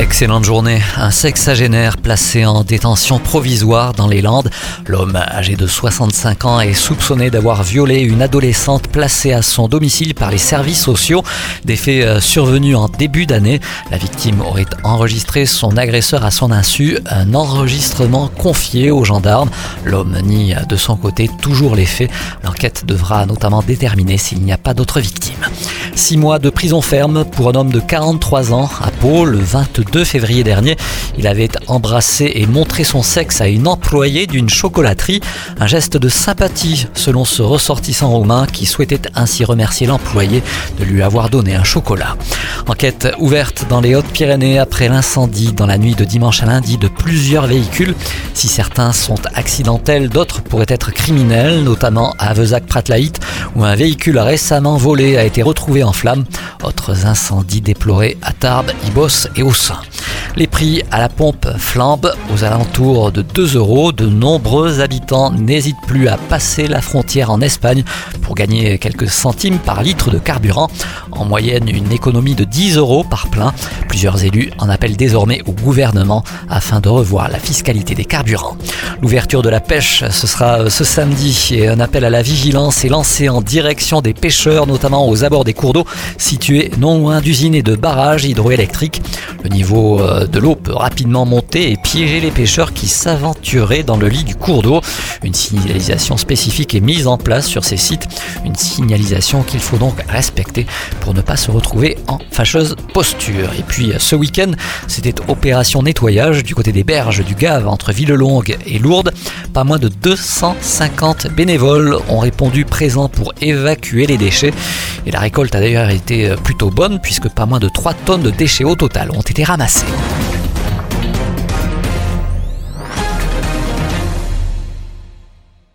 Excellente journée. Un sexagénaire placé en détention provisoire dans les Landes. L'homme âgé de 65 ans est soupçonné d'avoir violé une adolescente placée à son domicile par les services sociaux. Des faits euh, survenus en début d'année. La victime aurait enregistré son agresseur à son insu. Un enregistrement confié aux gendarmes. L'homme nie de son côté toujours les faits. L'enquête devra notamment déterminer s'il n'y a pas d'autres victimes. Six mois de prison ferme pour un homme de 43 ans à Pau le 22 février dernier. Il avait embrassé et montré son sexe à une employée d'une chocolaterie. Un geste de sympathie selon ce ressortissant roumain qui souhaitait ainsi remercier l'employé de lui avoir donné un chocolat. Enquête ouverte dans les Hautes-Pyrénées après l'incendie dans la nuit de dimanche à lundi de plusieurs véhicules. Si certains sont accidentels, d'autres pourraient être criminels, notamment à Vezac-Pratlaït où un véhicule récemment volé a été retrouvé en flammes. Autres incendies déplorés à Tarbes, Ibos et au sein. Les prix à la pompe flambent aux alentours de 2 euros. De nombreux habitants n'hésitent plus à passer la frontière en Espagne pour gagner quelques centimes par litre de carburant. En moyenne, une économie de 10 euros par plein. Plusieurs élus en appellent désormais au gouvernement afin de revoir la fiscalité des carburants. L'ouverture de la pêche, ce sera ce samedi et un appel à la vigilance est lancé en direction des pêcheurs, notamment aux abords des cours d'eau situés non loin d'usines et de barrages hydroélectriques. Le niveau euh, de l'eau peut rapidement monter et piéger les pêcheurs qui s'aventuraient dans le lit du cours d'eau. Une signalisation spécifique est mise en place sur ces sites, une signalisation qu'il faut donc respecter pour ne pas se retrouver en fâcheuse posture. Et puis ce week-end, c'était opération nettoyage du côté des berges du Gave entre Villelongue et Lourdes. Pas moins de 250 bénévoles ont répondu présents pour évacuer les déchets. Et la récolte a d'ailleurs été plutôt bonne puisque pas moins de 3 tonnes de déchets au total ont été ramassées.